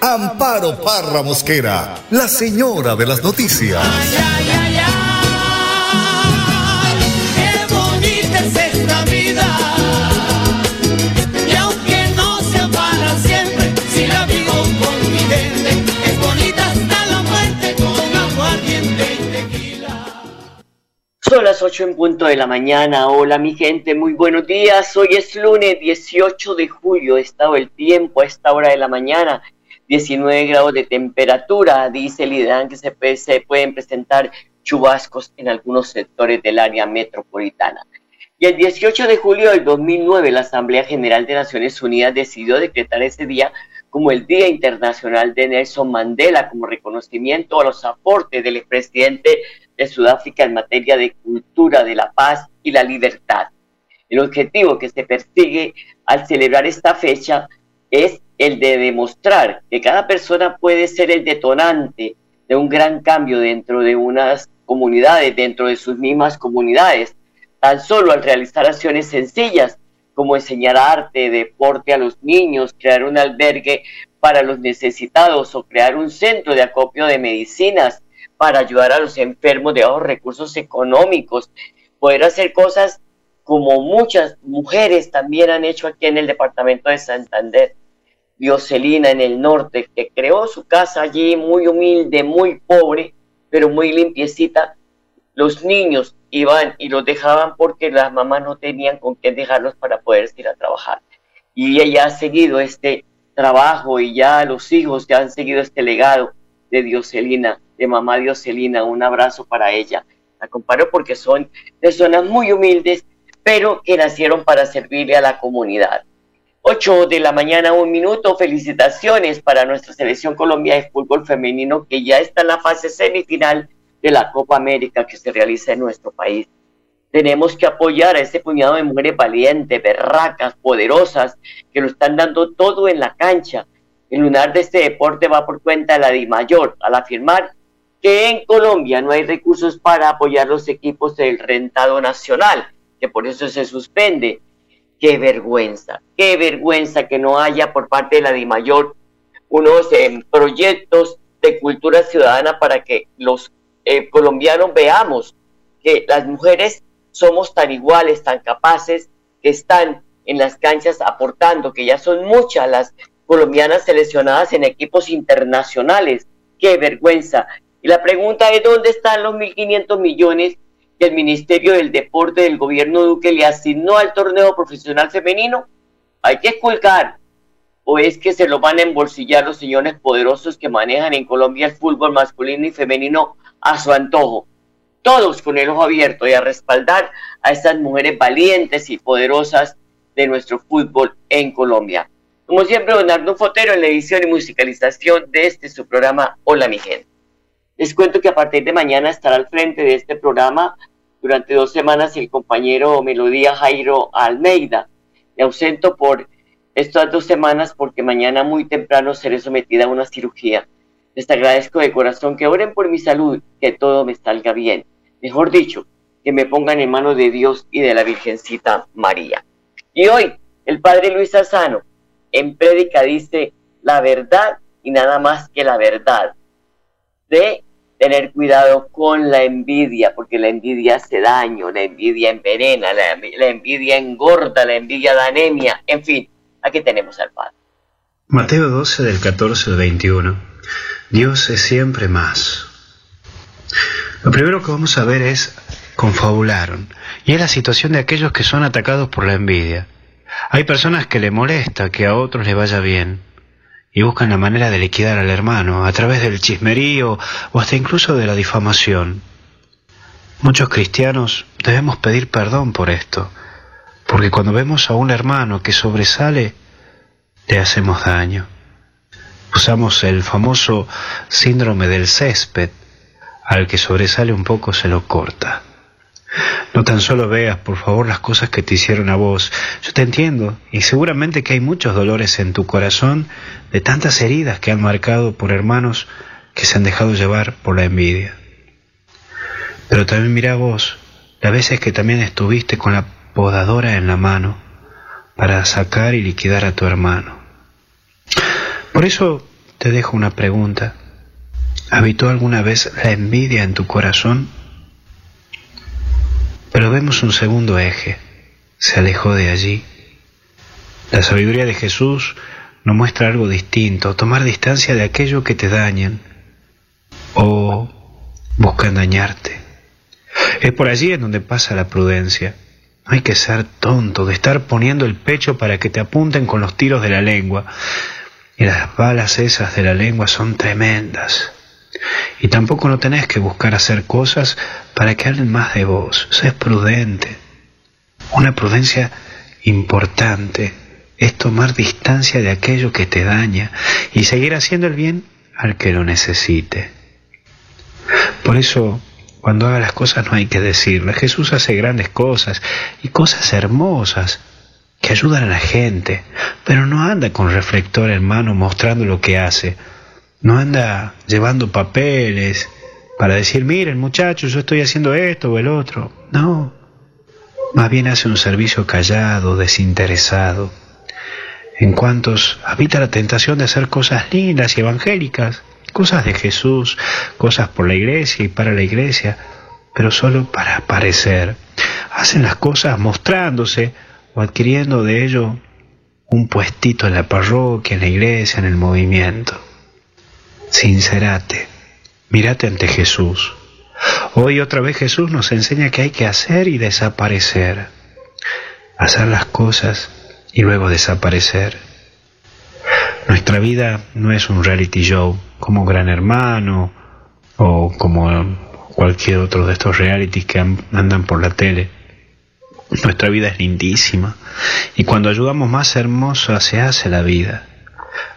Amparo Parra Mosquera, la señora de las noticias. Ay, ay, ay, ay, qué bonita es esta vida. Y aunque no sea para siempre, si la vivo con mi gente, es bonita hasta la muerte con aguardiente y tequila. Son las 8 en punto de la mañana. Hola mi gente, muy buenos días. Hoy es lunes 18 de julio. Estado el tiempo a esta hora de la mañana. 19 grados de temperatura. Dice el IDAN que se, se pueden presentar chubascos en algunos sectores del área metropolitana. Y el 18 de julio del 2009, la Asamblea General de Naciones Unidas decidió decretar ese día como el Día Internacional de Nelson Mandela, como reconocimiento a los aportes del expresidente de Sudáfrica en materia de cultura, de la paz y la libertad. El objetivo que se persigue al celebrar esta fecha es el de demostrar que cada persona puede ser el detonante de un gran cambio dentro de unas comunidades, dentro de sus mismas comunidades, tan solo al realizar acciones sencillas como enseñar arte, deporte a los niños, crear un albergue para los necesitados o crear un centro de acopio de medicinas para ayudar a los enfermos de bajos recursos económicos, poder hacer cosas como muchas mujeres también han hecho aquí en el departamento de Santander. Dioselina en el norte, que creó su casa allí muy humilde, muy pobre, pero muy limpiecita. Los niños iban y los dejaban porque las mamás no tenían con quién dejarlos para poder ir a trabajar. Y ella ha seguido este trabajo y ya los hijos ya han seguido este legado de Dioselina, de mamá Dioselina. Un abrazo para ella. La comparo porque son personas muy humildes, pero que nacieron para servirle a la comunidad. 8 de la mañana, un minuto. Felicitaciones para nuestra selección Colombia de fútbol femenino que ya está en la fase semifinal de la Copa América que se realiza en nuestro país. Tenemos que apoyar a este puñado de mujeres valientes, berracas, poderosas, que lo están dando todo en la cancha. El lunar de este deporte va por cuenta de la DIMAYOR al afirmar que en Colombia no hay recursos para apoyar los equipos del rentado nacional, que por eso se suspende qué vergüenza, qué vergüenza que no haya por parte de la DIMAYOR unos eh, proyectos de cultura ciudadana para que los eh, colombianos veamos que las mujeres somos tan iguales, tan capaces, que están en las canchas aportando, que ya son muchas las colombianas seleccionadas en equipos internacionales. Qué vergüenza. Y la pregunta es, ¿dónde están los 1.500 millones que el Ministerio del Deporte del gobierno Duque le asignó al torneo profesional femenino? Hay que esculcar. ¿O es que se lo van a embolsillar los señores poderosos que manejan en Colombia el fútbol masculino y femenino a su antojo? Todos con el ojo abierto y a respaldar a estas mujeres valientes y poderosas de nuestro fútbol en Colombia. Como siempre, Arnulfo Fotero en la edición y musicalización de este su programa Hola mi gente. Les cuento que a partir de mañana estará al frente de este programa durante dos semanas el compañero Melodía Jairo Almeida. Me ausento por estas dos semanas porque mañana muy temprano seré sometida a una cirugía. Les agradezco de corazón que oren por mi salud, que todo me salga bien. Mejor dicho, que me pongan en manos de Dios y de la Virgencita María. Y hoy, el Padre Luis Sassano, en prédica dice la verdad y nada más que la verdad. De tener cuidado con la envidia, porque la envidia hace daño, la envidia envenena, la, envidia engorda, la envidia da anemia, en fin, aquí tenemos al Padre. Mateo 12 del 14 al 21. Dios es siempre más. Lo primero que vamos a ver es confabularon, y es la situación de aquellos que son atacados por la envidia. Hay personas que le molesta que a otros le vaya bien, y buscan la manera de liquidar al hermano a través del chismerío o hasta incluso de la difamación. Muchos cristianos debemos pedir perdón por esto, porque cuando vemos a un hermano que sobresale, le hacemos daño. Usamos el famoso síndrome del césped, al que sobresale un poco se lo corta. No tan solo veas, por favor, las cosas que te hicieron a vos. Yo te entiendo, y seguramente que hay muchos dolores en tu corazón de tantas heridas que han marcado por hermanos que se han dejado llevar por la envidia. Pero también mira vos, las veces que también estuviste con la podadora en la mano para sacar y liquidar a tu hermano. Por eso te dejo una pregunta. ¿Habitó alguna vez la envidia en tu corazón? Pero vemos un segundo eje. Se alejó de allí. La sabiduría de Jesús nos muestra algo distinto, tomar distancia de aquello que te dañan o buscan dañarte. Es por allí en donde pasa la prudencia. No hay que ser tonto de estar poniendo el pecho para que te apunten con los tiros de la lengua. Y las balas esas de la lengua son tremendas. Y tampoco no tenés que buscar hacer cosas para que hablen más de vos. Sé prudente. Una prudencia importante es tomar distancia de aquello que te daña y seguir haciendo el bien al que lo necesite. Por eso, cuando haga las cosas no hay que decirle. Jesús hace grandes cosas y cosas hermosas que ayudan a la gente, pero no anda con reflector en mano mostrando lo que hace no anda llevando papeles para decir, miren muchachos, yo estoy haciendo esto o el otro. No, más bien hace un servicio callado, desinteresado. En cuantos habita la tentación de hacer cosas lindas y evangélicas, cosas de Jesús, cosas por la iglesia y para la iglesia, pero solo para aparecer. Hacen las cosas mostrándose o adquiriendo de ello un puestito en la parroquia, en la iglesia, en el movimiento. Sincerate, mírate ante Jesús. Hoy otra vez Jesús nos enseña que hay que hacer y desaparecer. Hacer las cosas y luego desaparecer. Nuestra vida no es un reality show como Gran Hermano o como cualquier otro de estos realities que andan por la tele. Nuestra vida es lindísima y cuando ayudamos más hermosa se hace la vida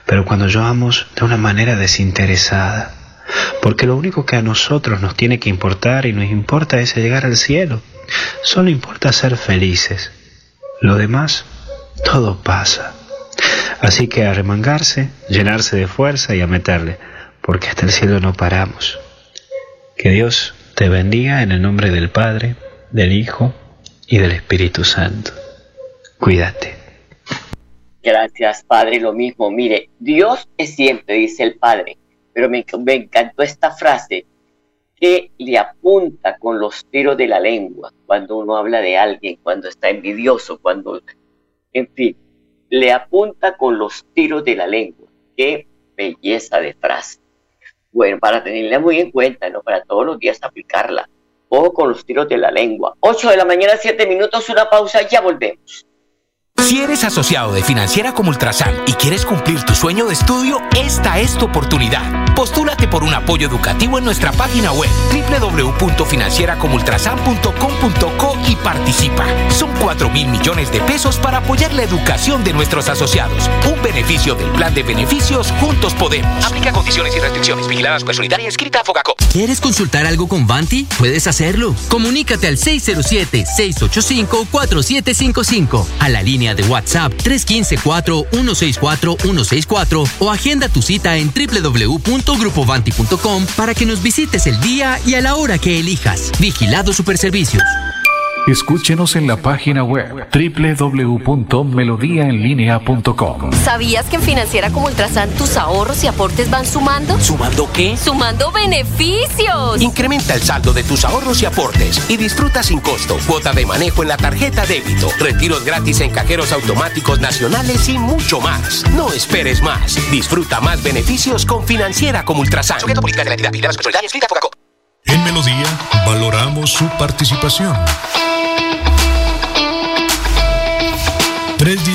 pero cuando lloramos de una manera desinteresada, porque lo único que a nosotros nos tiene que importar y nos importa es llegar al cielo. Solo importa ser felices. Lo demás, todo pasa. Así que a remangarse, llenarse de fuerza y a meterle, porque hasta el cielo no paramos. Que Dios te bendiga en el nombre del Padre, del Hijo y del Espíritu Santo. Cuídate. Gracias, Padre, lo mismo. Mire, Dios es siempre, dice el Padre, pero me, encantó esta frase que le apunta con los tiros de la lengua cuando uno habla de alguien, cuando está envidioso, cuando, en fin, le apunta con los tiros de la lengua. Qué belleza de frase. Bueno, para tenerla muy en cuenta, ¿no? Para todos los días aplicarla. O con los tiros de la lengua. 8 de la mañana, 7 minutos, una pausa, ya volvemos. Si eres asociado de Financiera como Ultrasan y quieres cumplir tu sueño de estudio, esta es tu oportunidad. Postúlate por un apoyo educativo en nuestra página web www.financieracomultrasan.com.co y participa. Son 4 mil millones de pesos para apoyar la educación de nuestros asociados. Un beneficio del plan de beneficios Juntos Podemos. Aplica condiciones y restricciones. Vigiladas por Solidaria escrita a. ¿Quieres consultar algo con Vanti? Puedes hacerlo. Comunícate al 607-685-4755 a la línea de WhatsApp 315-4164-164 o agenda tu cita en www.grupovanti.com para que nos visites el día y a la hora que elijas. Vigilado Superservicios. Escúchenos en la página web www.melodiaenlinea.com. ¿Sabías que en Financiera como Ultrasan tus ahorros y aportes van sumando? ¿Sumando qué? ¡Sumando beneficios! Incrementa el saldo de tus ahorros y aportes y disfruta sin costo cuota de manejo en la tarjeta débito, retiros gratis en cajeros automáticos nacionales y mucho más. No esperes más. Disfruta más beneficios con Financiera como Ultrasan. En Melodía valoramos su participación.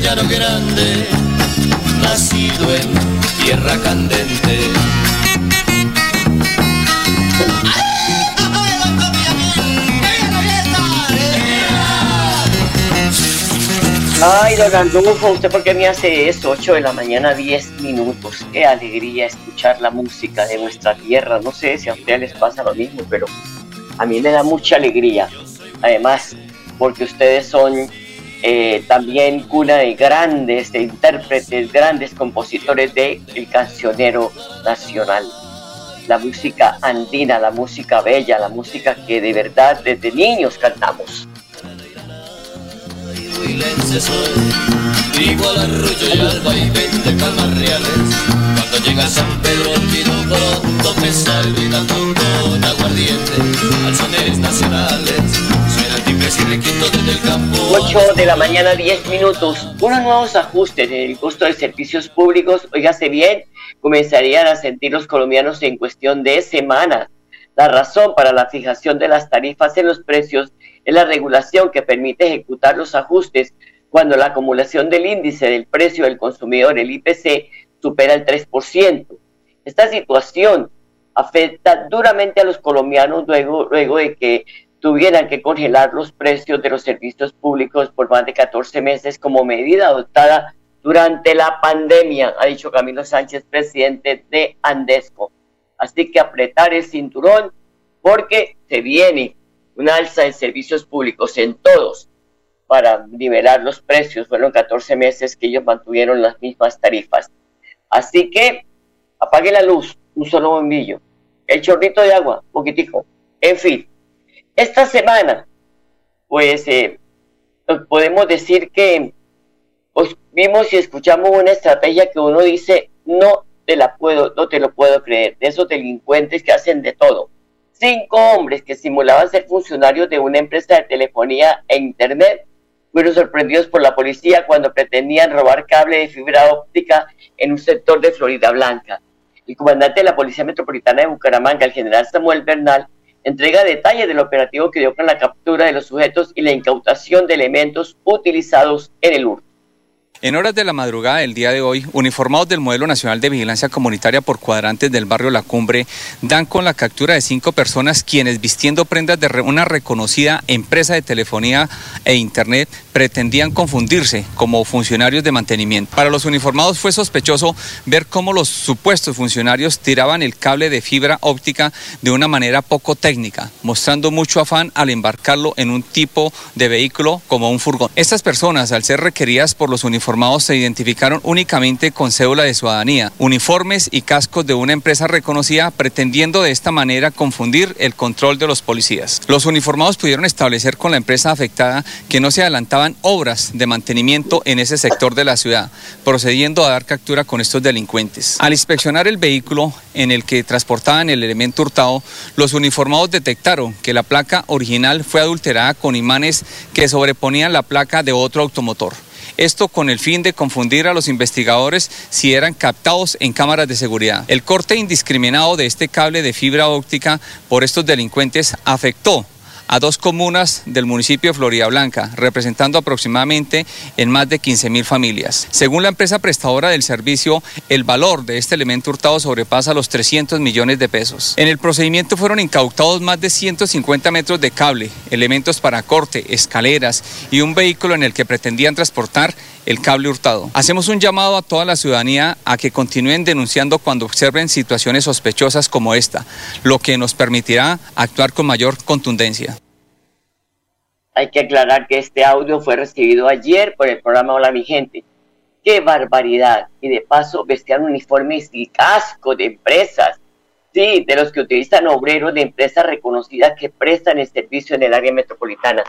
Llano grande. Nacido en tierra candente. Ay, don Andufo, ¿usted por qué me hace eso? 8 de la mañana, 10 minutos. Qué alegría escuchar la música de nuestra tierra. No sé si a ustedes les pasa lo mismo, pero a mí me da mucha alegría. Además, porque ustedes son eh, también cuna de grandes de intérpretes, grandes compositores del el cancionero nacional. La música andina, la música bella, la música que de verdad desde niños cantamos. Al al. Cuando llega San Pedro olvido pronto me. Alzones nacionales. 8 de la mañana, 10 minutos. Unos nuevos ajustes en el costo de servicios públicos, oígase bien, comenzarían a sentir los colombianos en cuestión de semanas. La razón para la fijación de las tarifas en los precios es la regulación que permite ejecutar los ajustes cuando la acumulación del índice del precio del consumidor, el IPC, supera el 3%. Esta situación afecta duramente a los colombianos luego, luego de que tuvieran que congelar los precios de los servicios públicos por más de 14 meses como medida adoptada durante la pandemia, ha dicho Camilo Sánchez, presidente de Andesco. Así que apretar el cinturón porque se viene una alza en servicios públicos en todos para nivelar los precios. Fueron 14 meses que ellos mantuvieron las mismas tarifas. Así que apague la luz, un solo bombillo, el chorrito de agua, poquitico. En fin, esta semana, pues eh, podemos decir que pues, vimos y escuchamos una estrategia que uno dice, no te la puedo, no te lo puedo creer, de esos delincuentes que hacen de todo Cinco hombres que simulaban ser funcionarios de una empresa de telefonía e internet fueron sorprendidos por la policía cuando pretendían robar cable de fibra óptica en un sector de Florida Blanca. El comandante de la Policía Metropolitana de Bucaramanga, el general Samuel Bernal, entrega detalles del operativo que dio con la captura de los sujetos y la incautación de elementos utilizados en el hurto. En horas de la madrugada del día de hoy, uniformados del Modelo Nacional de Vigilancia Comunitaria por cuadrantes del barrio La Cumbre dan con la captura de cinco personas quienes vistiendo prendas de una reconocida empresa de telefonía e internet pretendían confundirse como funcionarios de mantenimiento. Para los uniformados fue sospechoso ver cómo los supuestos funcionarios tiraban el cable de fibra óptica de una manera poco técnica, mostrando mucho afán al embarcarlo en un tipo de vehículo como un furgón. Estas personas, al ser requeridas por los uniformados, uniformados se identificaron únicamente con cédula de ciudadanía, uniformes y cascos de una empresa reconocida, pretendiendo de esta manera confundir el control de los policías. Los uniformados pudieron establecer con la empresa afectada que no se adelantaban obras de mantenimiento en ese sector de la ciudad, procediendo a dar captura con estos delincuentes. Al inspeccionar el vehículo en el que transportaban el elemento hurtado, los uniformados detectaron que la placa original fue adulterada con imanes que sobreponían la placa de otro automotor. Esto con el fin de confundir a los investigadores si eran captados en cámaras de seguridad. El corte indiscriminado de este cable de fibra óptica por estos delincuentes afectó a dos comunas del municipio de Florida Blanca, representando aproximadamente en más de 15 mil familias. Según la empresa prestadora del servicio, el valor de este elemento hurtado sobrepasa los 300 millones de pesos. En el procedimiento fueron incautados más de 150 metros de cable, elementos para corte, escaleras y un vehículo en el que pretendían transportar el cable hurtado. Hacemos un llamado a toda la ciudadanía a que continúen denunciando cuando observen situaciones sospechosas como esta, lo que nos permitirá actuar con mayor contundencia. Hay que aclarar que este audio fue recibido ayer por el programa Hola mi gente. ¡Qué barbaridad! Y de paso vestían uniformes y casco de empresas. Sí, de los que utilizan obreros de empresas reconocidas que prestan el servicio en el área metropolitana.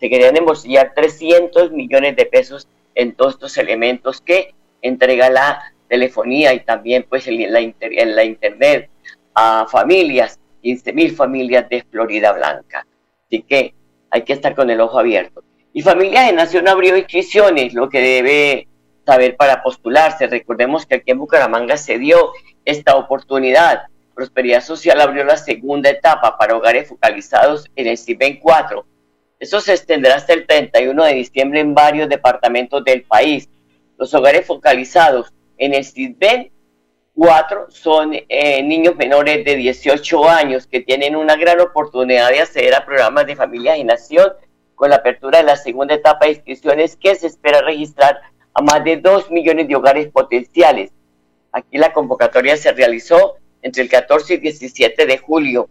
Se querían embolsillar 300 millones de pesos en todos estos elementos que entrega la telefonía y también pues en la, internet a familias, 15 mil familias de Florida Blanca. Así que hay que estar con el ojo abierto. Y Familias de Nación abrió inscripciones, lo que debe saber para postularse. Recordemos que aquí en Bucaramanga se dio esta oportunidad. Prosperidad Social abrió la segunda etapa para hogares focalizados en el CIBEN 4. Eso se extenderá hasta el 31 de diciembre en varios departamentos del país. Los hogares focalizados en el CIBEN 4 son eh, niños menores de 18 años que tienen una gran oportunidad de acceder a programas de familia y nación con la apertura de la segunda etapa de inscripciones que se espera registrar a más de 2 millones de hogares potenciales. Aquí la convocatoria se realizó entre el 14 y 17 de julio.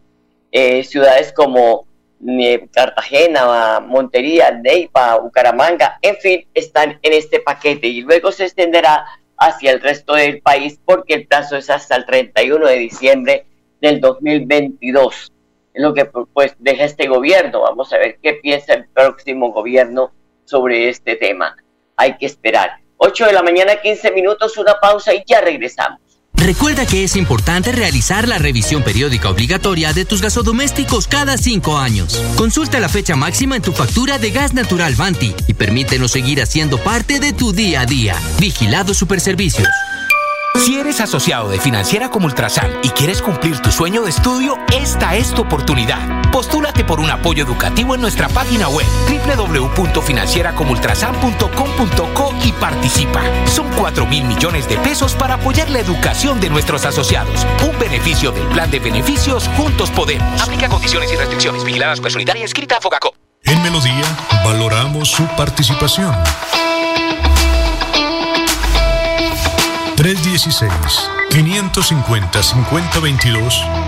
Eh, ciudades como Cartagena, Montería, Neiva, Bucaramanga, en fin, están en este paquete y luego se extenderá hacia el resto del país porque el plazo es hasta el 31 de diciembre del 2022 lo que pues deja este gobierno. Vamos a ver qué piensa el próximo gobierno sobre este tema. Hay que esperar. 8 de la mañana, 15 minutos, una pausa y ya regresamos. Recuerda que es importante realizar la revisión periódica obligatoria de tus gasodomésticos cada cinco años. Consulta la fecha máxima en tu factura de gas natural Vanti y permítenos seguir haciendo parte de tu día a día. Vigilado Superservicios. Si eres asociado de Financiera como Ultrasan y quieres cumplir tu sueño de estudio, esta es tu oportunidad. Postúlate por un apoyo educativo en nuestra página web www.financieracomultrasan.com.co y participa. Son 4 mil millones de pesos para apoyar la educación de nuestros asociados. Un beneficio del plan de beneficios Juntos Podemos. Aplica condiciones y restricciones. Vigiladas por y escrita a Focaco. En Melodía valoramos su participación. 316-550-5022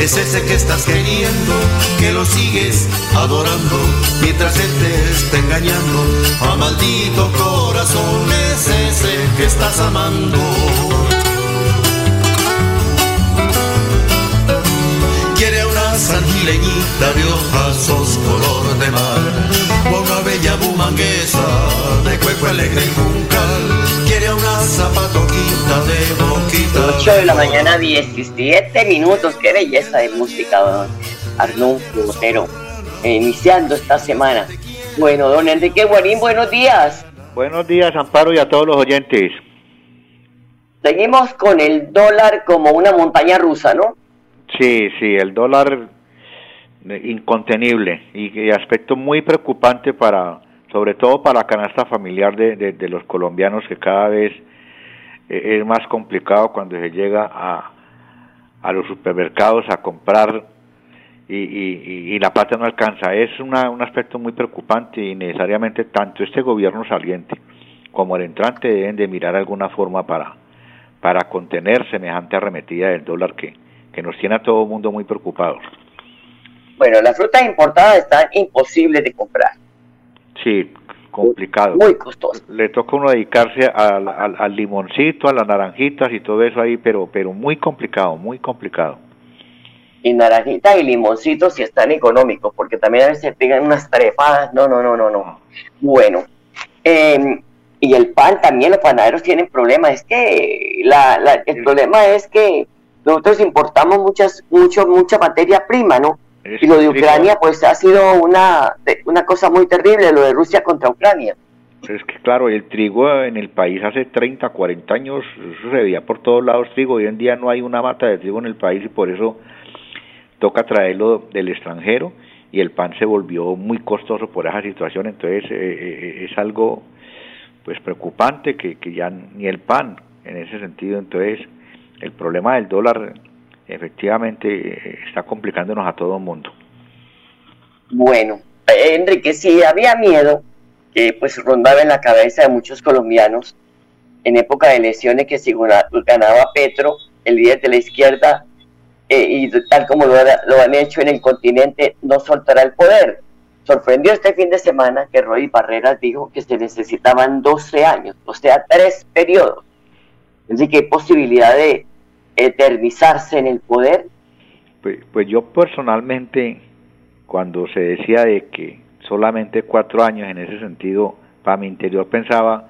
Es ese que estás queriendo, que lo sigues adorando, mientras él te está engañando. A maldito corazón es ese que estás amando. Quiere una sangileñita de ojazos color de mar, o una bella bumanguesa de cueco alegre y juncal. 8 de la mañana, 17 minutos. Qué belleza de música, don Arnulfo Botero. eh, iniciando esta semana. Bueno, don Enrique Guarín, buenos días. Buenos días, Amparo, y a todos los oyentes. Seguimos con el dólar como una montaña rusa, ¿no? Sí, sí, el dólar eh, incontenible y, y aspecto muy preocupante para, sobre todo para la canasta familiar de, de- los colombianos que cada vez eh, es más complicado cuando se llega a, a los supermercados a comprar y- y la plata no alcanza. Es una- un aspecto muy preocupante y necesariamente tanto este gobierno saliente como el entrante deben de mirar alguna forma para, para contener semejante arremetida del dólar que, que nos tiene a todo el mundo muy preocupados. Bueno, las frutas importadas están imposibles de comprar. Sí, complicado. Muy costoso. Le toca a uno dedicarse al, al- al limoncito, a las naranjitas y todo eso ahí, pero, pero muy complicado, muy complicado. Y naranjitas y limoncitos si están económicos, porque también a veces se pegan unas trepadas. No, no, no, no, no. Bueno, eh, y el pan también, los panaderos tienen problemas. Es que la, la- el problema es que nosotros importamos muchas, mucho, mucha materia prima, ¿no? Y lo de Ucrania, pues ha sido una, una cosa muy terrible, lo de Rusia contra Ucrania. Es que claro, el trigo en el país hace 30, 40 años, eso se veía por todos lados trigo, hoy en día no hay una mata de trigo en el país y por eso toca traerlo del extranjero y el pan se volvió muy costoso por esa situación, entonces eh, eh, es algo pues preocupante que, que ya ni el pan en ese sentido, entonces el problema del dólar efectivamente eh, está complicándonos a todo el mundo. Bueno, eh, Enrique, sí había miedo que pues rondaba en la cabeza de muchos colombianos en época de elecciones que si gana- ganaba Petro el líder de la izquierda, eh, y tal como lo, lo, han hecho en el continente, no soltará el poder. Sorprendió este fin de semana que Roy Barreras dijo que se necesitaban 12 años, o sea, tres periodos. Así que hay posibilidad de eternizarse en el poder. Pues, pues yo personalmente, cuando se decía de que solamente cuatro años en ese sentido, para mi interior pensaba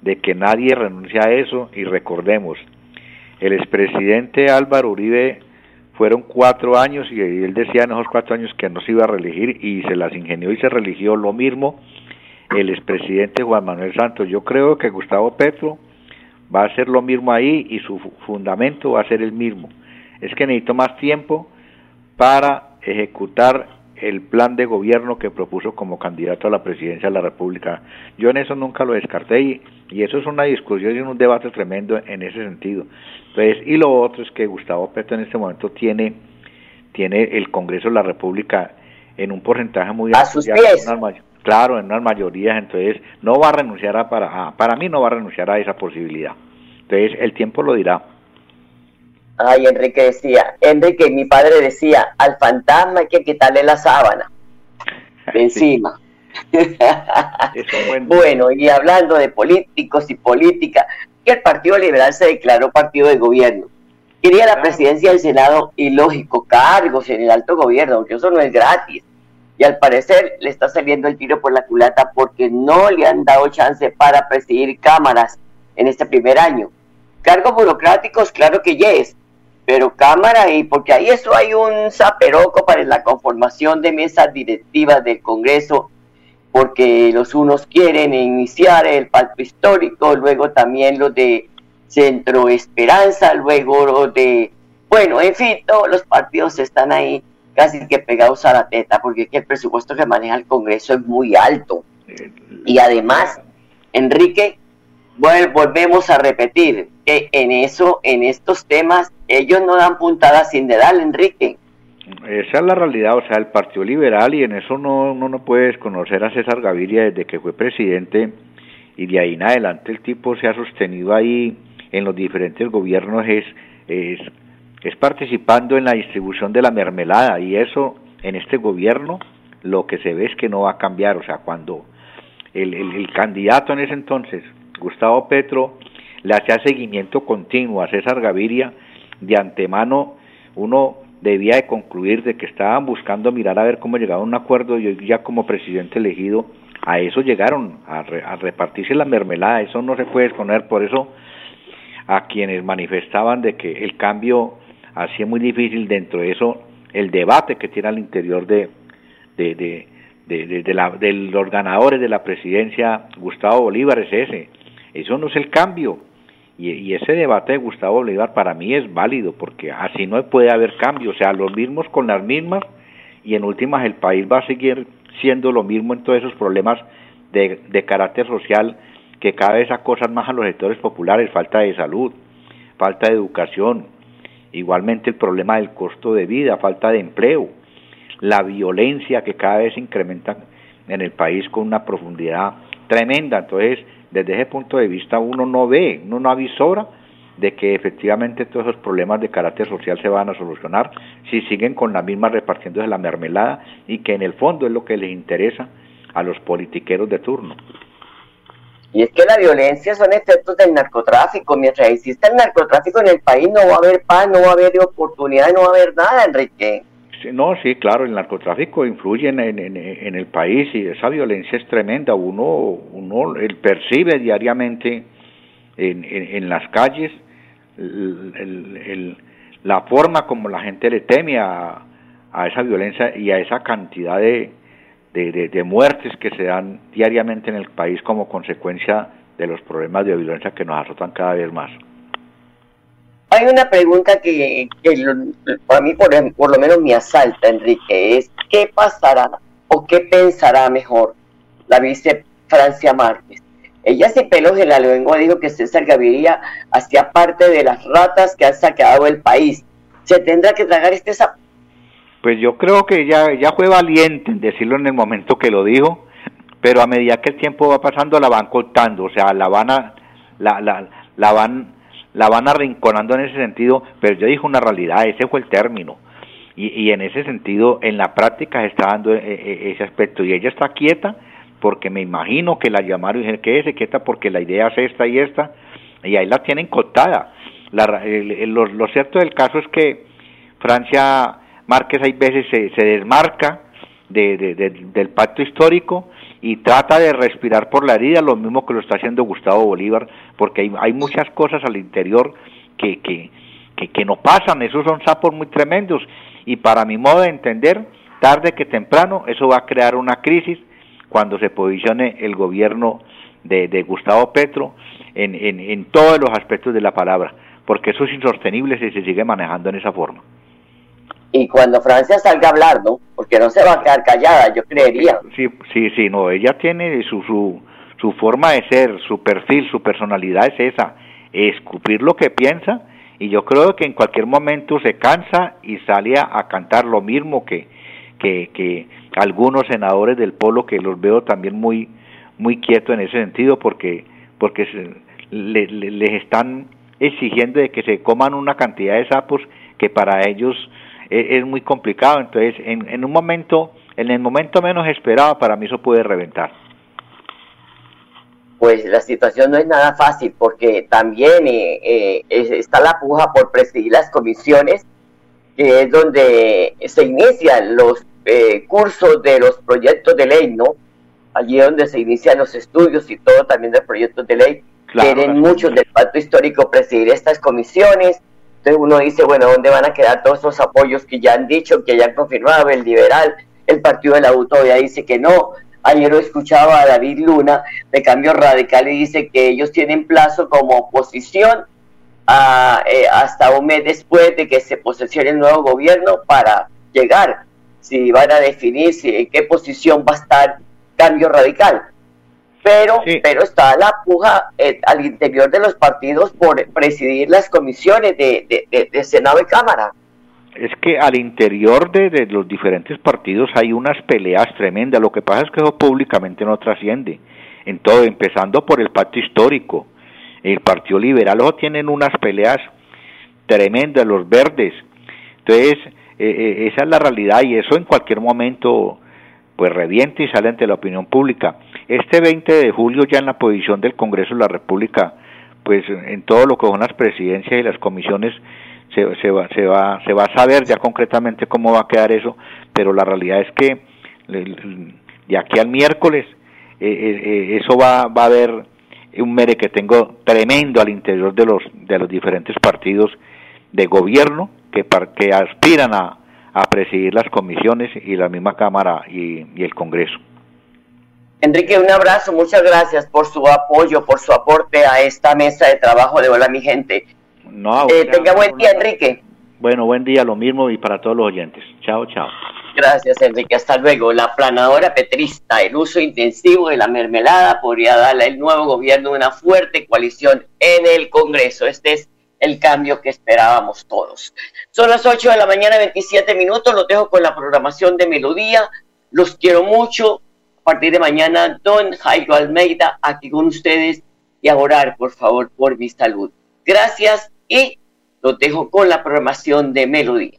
de que nadie renuncia a eso y recordemos, el expresidente Álvaro Uribe fueron cuatro años y él decía en esos cuatro años que no se iba a reelegir y se las ingenió y se religió lo mismo el expresidente Juan Manuel Santos. Yo creo que Gustavo Petro va a hacer lo mismo ahí y su fundamento va a ser el mismo. Es que necesito más tiempo para ejecutar el plan de gobierno que propuso como candidato a la presidencia de la República. Yo en eso nunca lo descarté y, y eso es una discusión y un debate tremendo en ese sentido. Entonces, y lo otro es que Gustavo Petro en este momento tiene, tiene el Congreso de la República en un porcentaje muy alto. Claro, en unas mayorías, entonces no va a renunciar a para, para mí no va a renunciar a esa posibilidad. Entonces, el tiempo lo dirá. Ay, Enrique decía, Enrique, mi padre decía, al fantasma hay que quitarle la sábana de encima. bueno. y hablando de políticos y política, que el Partido Liberal se declaró partido de gobierno. Quería la presidencia del Senado y lógico, cargos en el alto gobierno, aunque eso no es gratis. Y al parecer le está saliendo el tiro por la culata porque no le han dado chance para presidir cámaras en este primer año. Cargos burocráticos, claro que yes, pero Cámara y porque ahí eso hay un zaperoco para la conformación de mesas directivas del Congreso, porque los unos quieren iniciar el pacto histórico, luego también los de Centro Esperanza, luego los de, bueno, en fin, todos los partidos están ahí casi que pegados a la teta, porque el presupuesto que maneja el Congreso es muy alto. Y además, Enrique, bueno, volvemos a repetir que en eso, en estos temas, ellos no dan puntada sin dedal, Enrique. Esa es la realidad, o sea, el Partido Liberal, y en eso no, uno no puede desconocer a César Gaviria desde que fue presidente, y de ahí en adelante el tipo se ha sostenido ahí en los diferentes gobiernos, es, es, es participando en la distribución de la mermelada, y eso en este gobierno lo que se ve es que no va a cambiar, o sea, cuando el, candidato en ese entonces Gustavo Petro le hacía seguimiento continuo a César Gaviria, de antemano uno debía de concluir de que estaban buscando mirar a ver cómo llegaba a un acuerdo y hoy ya como presidente elegido a eso llegaron, a, repartirse la mermelada, eso no se puede esconder, por eso a quienes manifestaban de que el cambio hacía muy difícil dentro de eso el debate que tiene al interior de, la, de los ganadores de la presidencia, Gustavo Bolívar es ese, eso no es el cambio. Y, ese debate de Gustavo Bolívar para mí es válido, porque así no puede haber cambio. O sea, los mismos con las mismas, y en últimas el país va a seguir siendo lo mismo en todos esos problemas de, de carácter social que cada vez acosan más a los sectores populares, falta de salud, falta de educación, igualmente el problema del costo de vida, falta de empleo, la violencia que cada vez se incrementa en el país con una profundidad tremenda. Entonces, desde ese punto de vista uno no ve, uno no avisora de que efectivamente todos esos problemas de carácter social se van a solucionar si siguen con la misma repartiendo de la mermelada y que en el fondo es lo que les interesa a los politiqueros de turno. Y es que la violencia son efectos del narcotráfico. Mientras exista el narcotráfico en el país no va a haber paz, no va a haber oportunidad, no va a haber nada, Enrique no, sí, claro, el narcotráfico influye en, en, el país y esa violencia es tremenda. Uno, uno él percibe diariamente en, en, las calles el, la forma como la gente le teme a, a esa violencia y a esa cantidad de, de, de, muertes que se dan diariamente en el país como consecuencia de los problemas de violencia que nos azotan cada vez más. Hay una pregunta que, para mí por, por, lo menos me asalta, Enrique, es ¿qué pasará o qué pensará mejor la vice Francia Márquez? Ella sin pelos en la lengua dijo que César Gaviria hacía parte de las ratas que han saqueado el país. ¿Se tendrá que tragar este sapo? Pues yo creo que ella, ya fue valiente en decirlo en el momento que lo dijo, pero a medida que el tiempo va pasando la van cortando, o sea, la van a, la, la, la van la van arrinconando en ese sentido, pero yo dije una realidad, ese fue el término. Y, y en ese sentido, en la práctica se está dando eh, eh, ese aspecto. Y ella está quieta porque me imagino que la llamaron y dijeron que se quieta porque la idea es esta y esta, y ahí la tienen cotada. La, lo, cierto del caso es que Francia Márquez hay veces se, se desmarca de, del pacto histórico y trata de respirar por la herida, lo mismo que lo está haciendo Gustavo Bolívar, porque hay, hay muchas cosas al interior que, que, que, no pasan, esos son sapos muy tremendos. Y para mi modo de entender, tarde que temprano, eso va a crear una crisis cuando se posicione el gobierno de, de Gustavo Petro en, en, en todos los aspectos de la palabra, porque eso es insostenible si se sigue manejando en esa forma y cuando Francia salga a hablar, ¿no? Porque no se va a quedar callada, yo creería. Sí, sí, sí, no, ella tiene su, su, su forma de ser, su perfil, su personalidad es esa, escupir lo que piensa y yo creo que en cualquier momento se cansa y sale a, cantar lo mismo que, que, que, algunos senadores del polo que los veo también muy muy quietos en ese sentido porque porque les están exigiendo de que se coman una cantidad de sapos que para ellos es, muy complicado. Entonces, en, en, un momento, en el momento menos esperado, para mí eso puede reventar. Pues la situación no es nada fácil porque también eh, eh, está la puja por presidir las comisiones, que es donde se inician los eh, cursos de los proyectos de ley, ¿no? Allí donde se inician los estudios y todo también de proyectos de ley. Quieren muchos del pacto histórico presidir estas comisiones entonces uno dice, bueno, ¿dónde van a quedar todos esos apoyos que ya han dicho, que ya han confirmado? El liberal, el partido de la U todavía dice que no. Ayer lo escuchaba a David Luna de Cambio Radical y dice que ellos tienen plazo como oposición eh, hasta un mes después de que se posesione el nuevo gobierno para llegar, si van a definir si, en qué posición va a estar Cambio Radical pero, pero está la puja eh, al interior de los partidos por presidir las comisiones de, de, Senado y Cámara. Es que al interior de, los diferentes partidos hay unas peleas tremendas. Lo que pasa es que eso públicamente no trasciende. En todo, empezando por el pacto histórico. El Partido Liberal, ojo, tienen unas peleas tremendas, los verdes. Entonces, eh, eh, esa es la realidad y eso en cualquier momento pues reviente y sale ante la opinión pública. Este 20 de julio ya en la posición del Congreso de la República, pues en todo lo que son las presidencias y las comisiones se, se, va, se, va, se va a saber ya concretamente cómo va a quedar eso, pero la realidad es que de aquí al miércoles eh, eh, eh, eso va, va a haber un mere que tengo tremendo al interior de los, de los diferentes partidos de gobierno que, que aspiran a, a presidir las comisiones y la misma Cámara y, el Congreso. Enrique, un abrazo, muchas gracias por su apoyo, por su aporte a esta mesa de trabajo de Hola mi gente. No, eh, tenga buen día, Enrique. Bueno, buen día, lo mismo y para todos los oyentes. Chao, chao. Gracias, Enrique. Hasta luego. La planadora petrista, el uso intensivo de la mermelada podría darle al nuevo gobierno una fuerte coalición en el Congreso. Este es el cambio que esperábamos todos. Son las 8 de la mañana, 27 minutos. Los dejo con la programación de Melodía. Los quiero mucho. A partir de mañana, Don Jairo Almeida aquí con ustedes y a orar, por favor, por mi salud. Gracias y los dejo con la programación de Melodía.